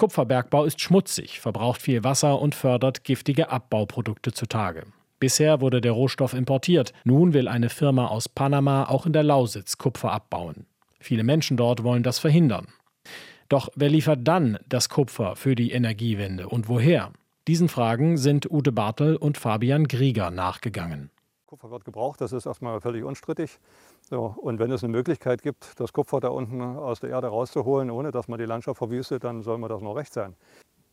Kupferbergbau ist schmutzig, verbraucht viel Wasser und fördert giftige Abbauprodukte zutage. Bisher wurde der Rohstoff importiert. Nun will eine Firma aus Panama auch in der Lausitz Kupfer abbauen. Viele Menschen dort wollen das verhindern. Doch wer liefert dann das Kupfer für die Energiewende und woher? Diesen Fragen sind Ute Bartel und Fabian Grieger nachgegangen. Kupfer wird gebraucht, das ist erstmal völlig unstrittig. So, und wenn es eine Möglichkeit gibt, das Kupfer da unten aus der Erde rauszuholen, ohne dass man die Landschaft verwüstet, dann soll mir das noch recht sein.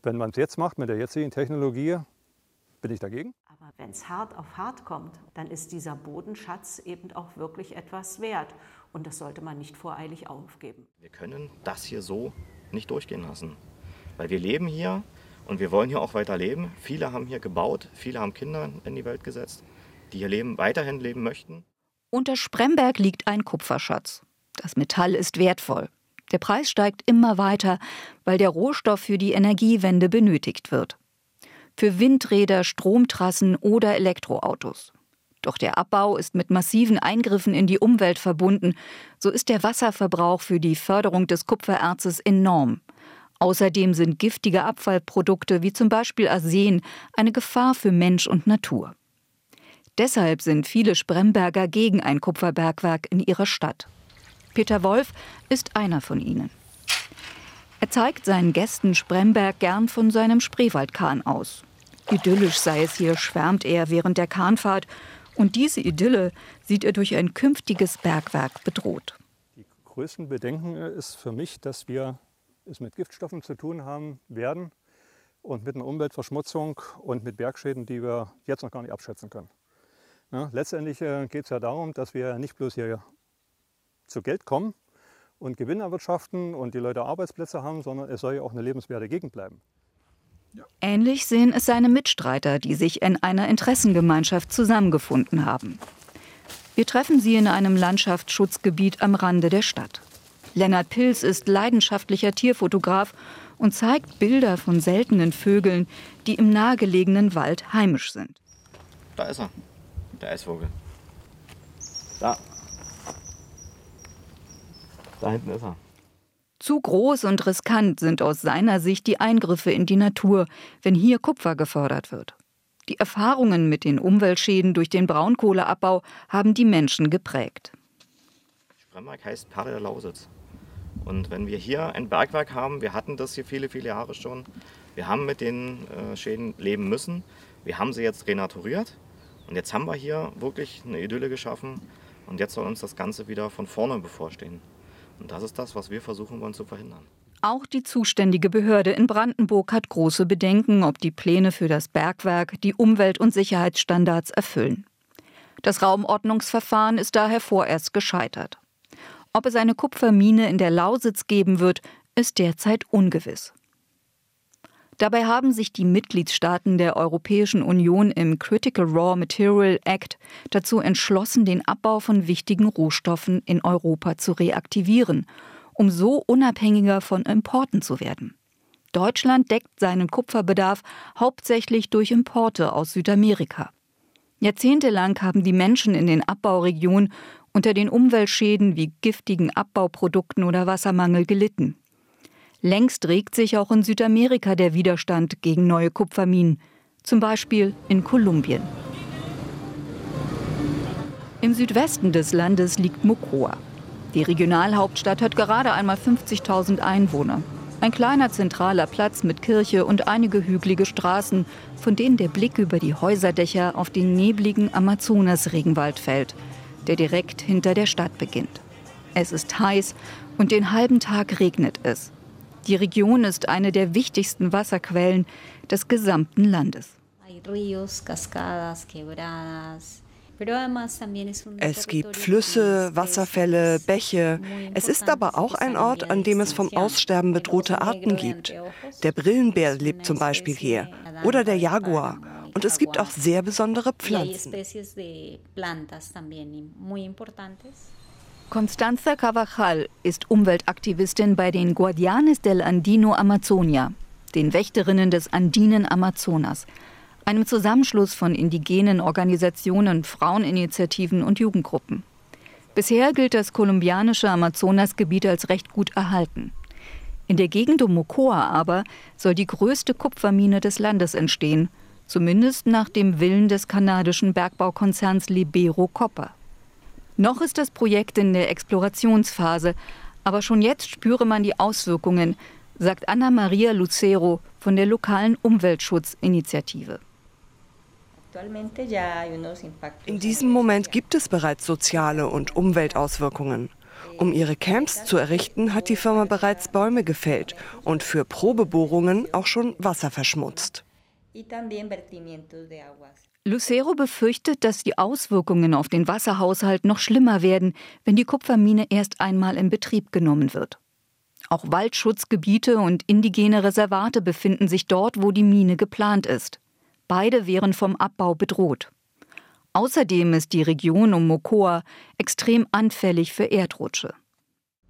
Wenn man es jetzt macht mit der jetzigen Technologie, bin ich dagegen. Aber wenn es hart auf hart kommt, dann ist dieser Bodenschatz eben auch wirklich etwas wert. Und das sollte man nicht voreilig aufgeben. Wir können das hier so nicht durchgehen lassen. Weil wir leben hier und wir wollen hier auch weiter leben. Viele haben hier gebaut, viele haben Kinder in die Welt gesetzt, die hier leben, weiterhin leben möchten. Unter Spremberg liegt ein Kupferschatz. Das Metall ist wertvoll. Der Preis steigt immer weiter, weil der Rohstoff für die Energiewende benötigt wird für Windräder, Stromtrassen oder Elektroautos. Doch der Abbau ist mit massiven Eingriffen in die Umwelt verbunden. So ist der Wasserverbrauch für die Förderung des Kupfererzes enorm. Außerdem sind giftige Abfallprodukte wie zum Beispiel Arsen eine Gefahr für Mensch und Natur. Deshalb sind viele Spremberger gegen ein Kupferbergwerk in ihrer Stadt. Peter Wolf ist einer von ihnen. Er zeigt seinen Gästen Spremberg gern von seinem Spreewaldkahn aus. Idyllisch sei es hier, schwärmt er während der Kahnfahrt. Und diese Idylle sieht er durch ein künftiges Bergwerk bedroht. Die größten Bedenken ist für mich, dass wir es mit Giftstoffen zu tun haben werden und mit einer Umweltverschmutzung und mit Bergschäden, die wir jetzt noch gar nicht abschätzen können. Ja, letztendlich äh, geht es ja darum, dass wir nicht bloß hier zu Geld kommen und Gewinn erwirtschaften und die Leute Arbeitsplätze haben, sondern es soll ja auch eine lebenswerte Gegend bleiben. Ähnlich sehen es seine Mitstreiter, die sich in einer Interessengemeinschaft zusammengefunden haben. Wir treffen sie in einem Landschaftsschutzgebiet am Rande der Stadt. Lennart Pilz ist leidenschaftlicher Tierfotograf und zeigt Bilder von seltenen Vögeln, die im nahegelegenen Wald heimisch sind. Da ist er, der Eisvogel. Da. Da hinten ist er. Zu groß und riskant sind aus seiner Sicht die Eingriffe in die Natur, wenn hier Kupfer gefördert wird. Die Erfahrungen mit den Umweltschäden durch den Braunkohleabbau haben die Menschen geprägt. Spremberg heißt Perle der Lausitz. Und wenn wir hier ein Bergwerk haben, wir hatten das hier viele, viele Jahre schon, wir haben mit den äh, Schäden leben müssen, wir haben sie jetzt renaturiert und jetzt haben wir hier wirklich eine Idylle geschaffen und jetzt soll uns das Ganze wieder von vorne bevorstehen. Und das ist das, was wir versuchen wollen zu verhindern. Auch die zuständige Behörde in Brandenburg hat große Bedenken, ob die Pläne für das Bergwerk die Umwelt- und Sicherheitsstandards erfüllen. Das Raumordnungsverfahren ist daher vorerst gescheitert. Ob es eine Kupfermine in der Lausitz geben wird, ist derzeit ungewiss. Dabei haben sich die Mitgliedstaaten der Europäischen Union im Critical Raw Material Act dazu entschlossen, den Abbau von wichtigen Rohstoffen in Europa zu reaktivieren, um so unabhängiger von Importen zu werden. Deutschland deckt seinen Kupferbedarf hauptsächlich durch Importe aus Südamerika. Jahrzehntelang haben die Menschen in den Abbauregionen unter den Umweltschäden wie giftigen Abbauprodukten oder Wassermangel gelitten. Längst regt sich auch in Südamerika der Widerstand gegen neue Kupferminen, zum Beispiel in Kolumbien. Im Südwesten des Landes liegt Mocoa. Die Regionalhauptstadt hat gerade einmal 50.000 Einwohner. Ein kleiner zentraler Platz mit Kirche und einige hügelige Straßen, von denen der Blick über die Häuserdächer auf den nebligen Amazonas-Regenwald fällt, der direkt hinter der Stadt beginnt. Es ist heiß und den halben Tag regnet es. Die Region ist eine der wichtigsten Wasserquellen des gesamten Landes. Es gibt Flüsse, Wasserfälle, Bäche. Es ist aber auch ein Ort, an dem es vom Aussterben bedrohte Arten gibt. Der Brillenbär lebt zum Beispiel hier oder der Jaguar. Und es gibt auch sehr besondere Pflanzen. Constanza Carvajal ist Umweltaktivistin bei den Guardianes del Andino Amazonia, den Wächterinnen des andinen Amazonas, einem Zusammenschluss von indigenen Organisationen, Fraueninitiativen und Jugendgruppen. Bisher gilt das kolumbianische Amazonasgebiet als recht gut erhalten. In der Gegend um Mokoa aber soll die größte Kupfermine des Landes entstehen, zumindest nach dem Willen des kanadischen Bergbaukonzerns Libero Copper. Noch ist das Projekt in der Explorationsphase, aber schon jetzt spüre man die Auswirkungen, sagt Anna Maria Lucero von der lokalen Umweltschutzinitiative. In diesem Moment gibt es bereits soziale und Umweltauswirkungen. Um ihre Camps zu errichten, hat die Firma bereits Bäume gefällt und für Probebohrungen auch schon Wasser verschmutzt. Lucero befürchtet, dass die Auswirkungen auf den Wasserhaushalt noch schlimmer werden, wenn die Kupfermine erst einmal in Betrieb genommen wird. Auch Waldschutzgebiete und indigene Reservate befinden sich dort, wo die Mine geplant ist. Beide wären vom Abbau bedroht. Außerdem ist die Region um Mokoa extrem anfällig für Erdrutsche.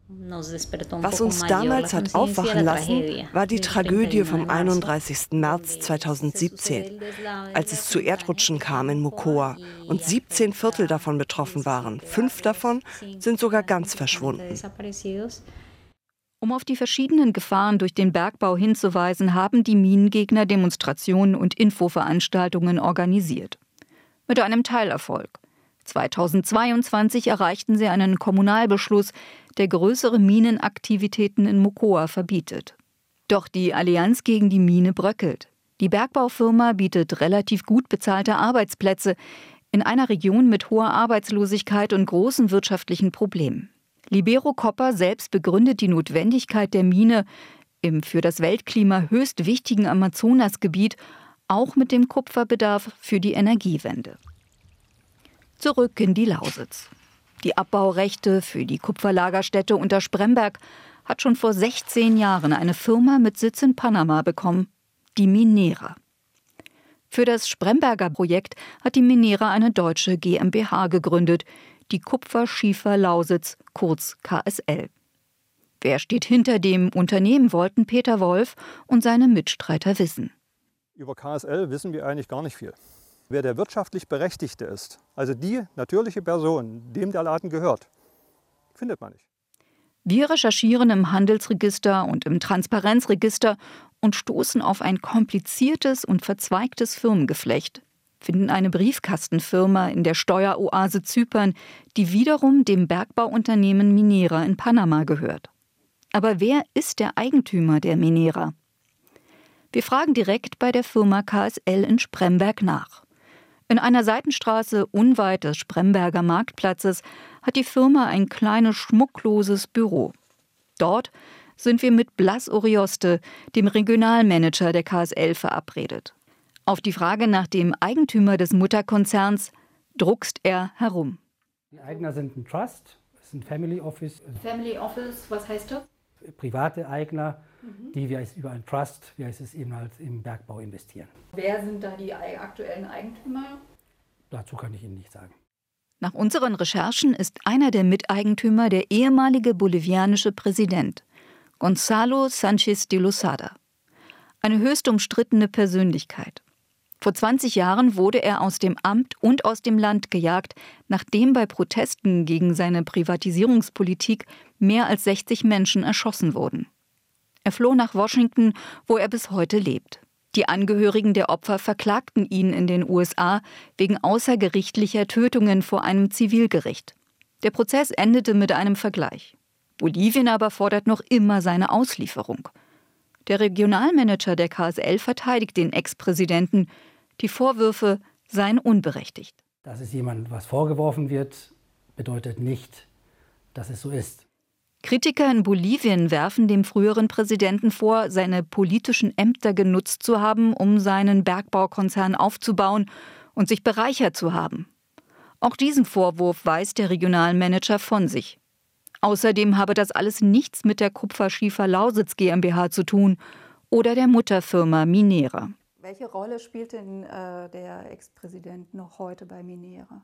Was uns damals hat aufwachen lassen, war die Tragödie vom 31. März 2017, als es zu Erdrutschen kam in Mokoa und 17 Viertel davon betroffen waren. Fünf davon sind sogar ganz verschwunden. Um auf die verschiedenen Gefahren durch den Bergbau hinzuweisen, haben die Minengegner Demonstrationen und Infoveranstaltungen organisiert. Mit einem Teilerfolg. 2022 erreichten sie einen Kommunalbeschluss, der größere Minenaktivitäten in Mokoa verbietet. Doch die Allianz gegen die Mine bröckelt. Die Bergbaufirma bietet relativ gut bezahlte Arbeitsplätze in einer Region mit hoher Arbeitslosigkeit und großen wirtschaftlichen Problemen. Libero Copper selbst begründet die Notwendigkeit der Mine im für das Weltklima höchst wichtigen Amazonasgebiet auch mit dem Kupferbedarf für die Energiewende. Zurück in die Lausitz. Die Abbaurechte für die Kupferlagerstätte unter Spremberg hat schon vor 16 Jahren eine Firma mit Sitz in Panama bekommen, die Minera. Für das Spremberger Projekt hat die Minera eine deutsche GmbH gegründet, die Kupferschiefer Lausitz, kurz KSL. Wer steht hinter dem Unternehmen, wollten Peter Wolf und seine Mitstreiter wissen. Über KSL wissen wir eigentlich gar nicht viel. Wer der wirtschaftlich Berechtigte ist, also die natürliche Person, dem der Laden gehört, findet man nicht. Wir recherchieren im Handelsregister und im Transparenzregister und stoßen auf ein kompliziertes und verzweigtes Firmengeflecht, finden eine Briefkastenfirma in der Steueroase Zypern, die wiederum dem Bergbauunternehmen Minera in Panama gehört. Aber wer ist der Eigentümer der Minera? Wir fragen direkt bei der Firma KSL in Spremberg nach. In einer Seitenstraße unweit des Spremberger Marktplatzes hat die Firma ein kleines schmuckloses Büro. Dort sind wir mit Blas Orioste, dem Regionalmanager der KSL, verabredet. Auf die Frage nach dem Eigentümer des Mutterkonzerns druckst er herum. Die Eigner sind ein Trust, ist ein Family Office. Family Office, was heißt das? Private Eigner, mhm. die wir über ein Trust, wie heißt es eben halt im Bergbau investieren. Wer sind da die aktuellen Eigentümer? Dazu kann ich Ihnen nicht sagen. Nach unseren Recherchen ist einer der Miteigentümer der ehemalige bolivianische Präsident, Gonzalo Sanchez de Losada. Eine höchst umstrittene Persönlichkeit. Vor 20 Jahren wurde er aus dem Amt und aus dem Land gejagt, nachdem bei Protesten gegen seine Privatisierungspolitik mehr als 60 Menschen erschossen wurden. Er floh nach Washington, wo er bis heute lebt. Die Angehörigen der Opfer verklagten ihn in den USA wegen außergerichtlicher Tötungen vor einem Zivilgericht. Der Prozess endete mit einem Vergleich. Bolivien aber fordert noch immer seine Auslieferung. Der Regionalmanager der KSL verteidigt den Ex-Präsidenten. Die Vorwürfe seien unberechtigt. Dass es jemandem was vorgeworfen wird, bedeutet nicht, dass es so ist. Kritiker in Bolivien werfen dem früheren Präsidenten vor, seine politischen Ämter genutzt zu haben, um seinen Bergbaukonzern aufzubauen und sich bereichert zu haben. Auch diesen Vorwurf weist der Regionalmanager von sich. Außerdem habe das alles nichts mit der Kupferschiefer Lausitz GmbH zu tun oder der Mutterfirma Minera. Welche Rolle spielt denn äh, der Ex-Präsident noch heute bei Minera?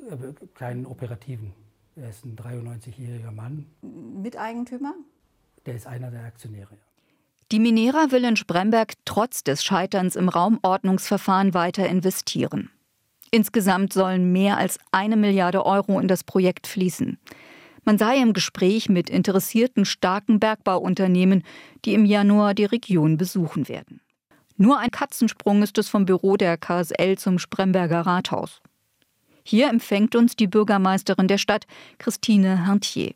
Äh, keinen operativen. Er ist ein 93-jähriger Mann. Miteigentümer? Der ist einer der Aktionäre. Die Minera will in Spremberg trotz des Scheiterns im Raumordnungsverfahren weiter investieren. Insgesamt sollen mehr als eine Milliarde Euro in das Projekt fließen. Man sei im Gespräch mit interessierten starken Bergbauunternehmen, die im Januar die Region besuchen werden. Nur ein Katzensprung ist es vom Büro der KSL zum Spremberger Rathaus. Hier empfängt uns die Bürgermeisterin der Stadt, Christine Hantier.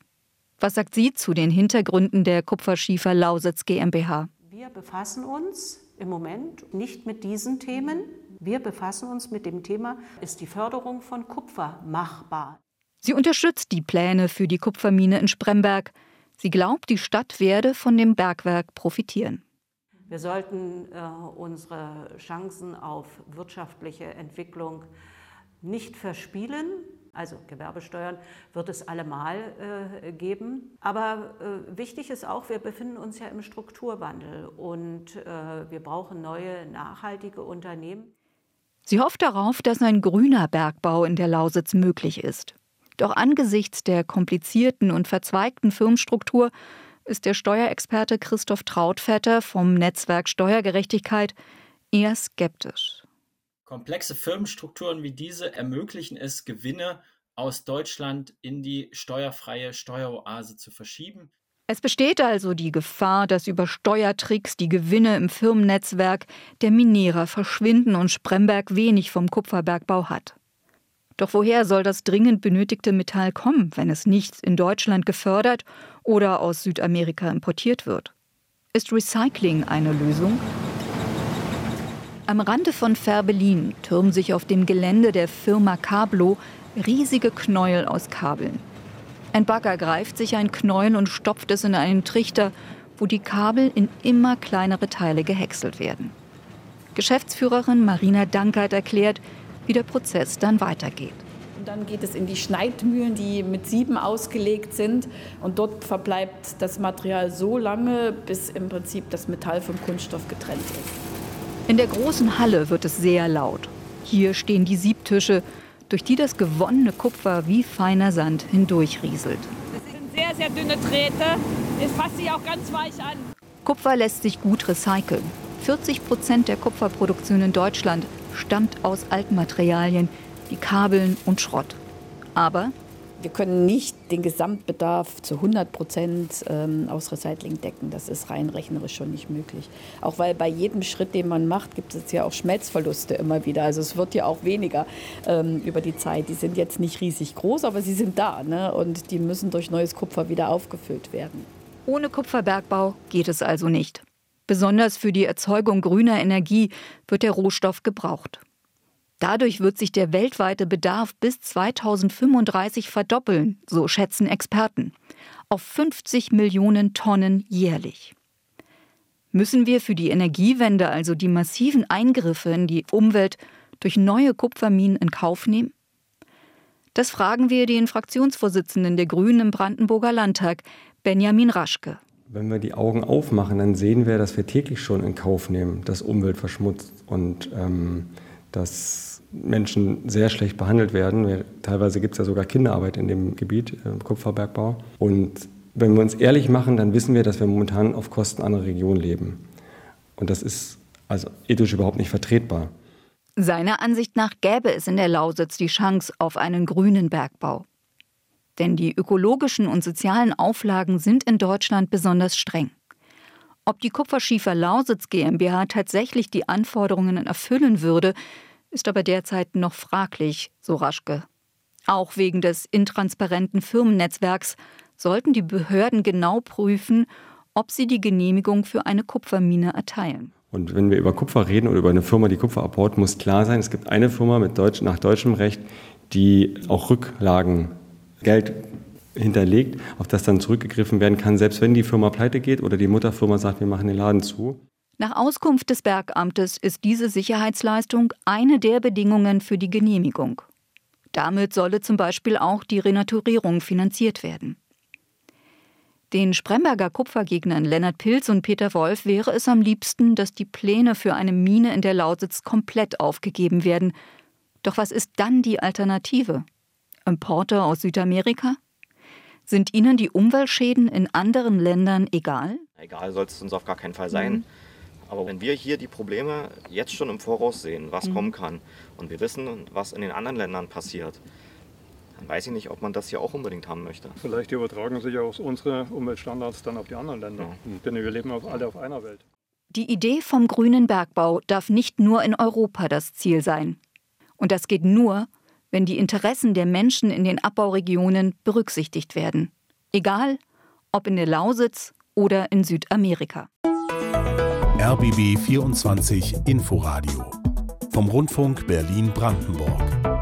Was sagt sie zu den Hintergründen der Kupferschiefer Lausitz GmbH? Wir befassen uns im Moment nicht mit diesen Themen. Wir befassen uns mit dem Thema, ist die Förderung von Kupfer machbar? Sie unterstützt die Pläne für die Kupfermine in Spremberg. Sie glaubt, die Stadt werde von dem Bergwerk profitieren. Wir sollten äh, unsere Chancen auf wirtschaftliche Entwicklung nicht verspielen. Also Gewerbesteuern wird es allemal äh, geben. Aber äh, wichtig ist auch, wir befinden uns ja im Strukturwandel und äh, wir brauchen neue, nachhaltige Unternehmen. Sie hofft darauf, dass ein grüner Bergbau in der Lausitz möglich ist. Doch angesichts der komplizierten und verzweigten Firmenstruktur ist der Steuerexperte Christoph Trautvetter vom Netzwerk Steuergerechtigkeit eher skeptisch. Komplexe Firmenstrukturen wie diese ermöglichen es, Gewinne aus Deutschland in die steuerfreie Steueroase zu verschieben. Es besteht also die Gefahr, dass über Steuertricks die Gewinne im Firmennetzwerk der Minerer verschwinden und Spremberg wenig vom Kupferbergbau hat. Doch woher soll das dringend benötigte Metall kommen, wenn es nicht in Deutschland gefördert oder aus Südamerika importiert wird? Ist Recycling eine Lösung? Am Rande von Färbelin türmen sich auf dem Gelände der Firma Cablo riesige Knäuel aus Kabeln. Ein Bagger greift sich ein Knäuel und stopft es in einen Trichter, wo die Kabel in immer kleinere Teile gehäckselt werden. Geschäftsführerin Marina Dankert erklärt, wie der Prozess dann weitergeht. Und dann geht es in die Schneidmühlen, die mit Sieben ausgelegt sind. Und dort verbleibt das Material so lange, bis im Prinzip das Metall vom Kunststoff getrennt ist. In der großen Halle wird es sehr laut. Hier stehen die Siebtische, durch die das gewonnene Kupfer wie feiner Sand hindurchrieselt. Das sind sehr, sehr dünne Drähte. Es fasst sich auch ganz weich an. Kupfer lässt sich gut recyceln. 40 Prozent der Kupferproduktion in Deutschland stammt aus Altmaterialien wie Kabeln und Schrott. Aber wir können nicht den Gesamtbedarf zu 100 Prozent ähm, aus Recycling decken. Das ist rein rechnerisch schon nicht möglich. Auch weil bei jedem Schritt, den man macht, gibt es ja auch Schmelzverluste immer wieder. Also es wird ja auch weniger ähm, über die Zeit. Die sind jetzt nicht riesig groß, aber sie sind da. Ne? Und die müssen durch neues Kupfer wieder aufgefüllt werden. Ohne Kupferbergbau geht es also nicht. Besonders für die Erzeugung grüner Energie wird der Rohstoff gebraucht. Dadurch wird sich der weltweite Bedarf bis 2035 verdoppeln, so schätzen Experten, auf 50 Millionen Tonnen jährlich. Müssen wir für die Energiewende also die massiven Eingriffe in die Umwelt durch neue Kupferminen in Kauf nehmen? Das fragen wir den Fraktionsvorsitzenden der Grünen im Brandenburger Landtag, Benjamin Raschke. Wenn wir die Augen aufmachen, dann sehen wir, dass wir täglich schon in Kauf nehmen, dass Umwelt verschmutzt und ähm, dass Menschen sehr schlecht behandelt werden. Teilweise gibt es ja sogar Kinderarbeit in dem Gebiet, im Kupferbergbau. Und wenn wir uns ehrlich machen, dann wissen wir, dass wir momentan auf Kosten anderer Regionen leben. Und das ist also ethisch überhaupt nicht vertretbar. Seiner Ansicht nach gäbe es in der Lausitz die Chance auf einen grünen Bergbau. Denn die ökologischen und sozialen Auflagen sind in Deutschland besonders streng. Ob die Kupferschiefer Lausitz GmbH tatsächlich die Anforderungen erfüllen würde, ist aber derzeit noch fraglich, so Raschke. Auch wegen des intransparenten Firmennetzwerks sollten die Behörden genau prüfen, ob sie die Genehmigung für eine Kupfermine erteilen. Und wenn wir über Kupfer reden oder über eine Firma, die Kupfer abbaut, muss klar sein, es gibt eine Firma mit Deutsch, nach deutschem Recht, die auch Rücklagen, Geld hinterlegt, auf das dann zurückgegriffen werden kann, selbst wenn die Firma pleite geht oder die Mutterfirma sagt, wir machen den Laden zu. Nach Auskunft des Bergamtes ist diese Sicherheitsleistung eine der Bedingungen für die Genehmigung. Damit solle zum Beispiel auch die Renaturierung finanziert werden. Den Spremberger Kupfergegnern Lennart Pilz und Peter Wolf wäre es am liebsten, dass die Pläne für eine Mine in der Lausitz komplett aufgegeben werden. Doch was ist dann die Alternative? Importe aus Südamerika? Sind Ihnen die Umweltschäden in anderen Ländern egal? Egal soll es uns auf gar keinen Fall sein. Mhm. Aber wenn wir hier die Probleme jetzt schon im Voraus sehen, was mhm. kommen kann, und wir wissen, was in den anderen Ländern passiert, dann weiß ich nicht, ob man das hier auch unbedingt haben möchte. Vielleicht übertragen sich auch unsere Umweltstandards dann auf die anderen Länder, ja. Mhm. denn wir leben alle auf einer Welt. Die Idee vom grünen Bergbau darf nicht nur in Europa das Ziel sein. Und das geht nur, wenn die Interessen der Menschen in den Abbauregionen berücksichtigt werden. Egal, ob in der Lausitz oder in Südamerika. RBB 24 Inforadio vom Rundfunk Berlin-Brandenburg.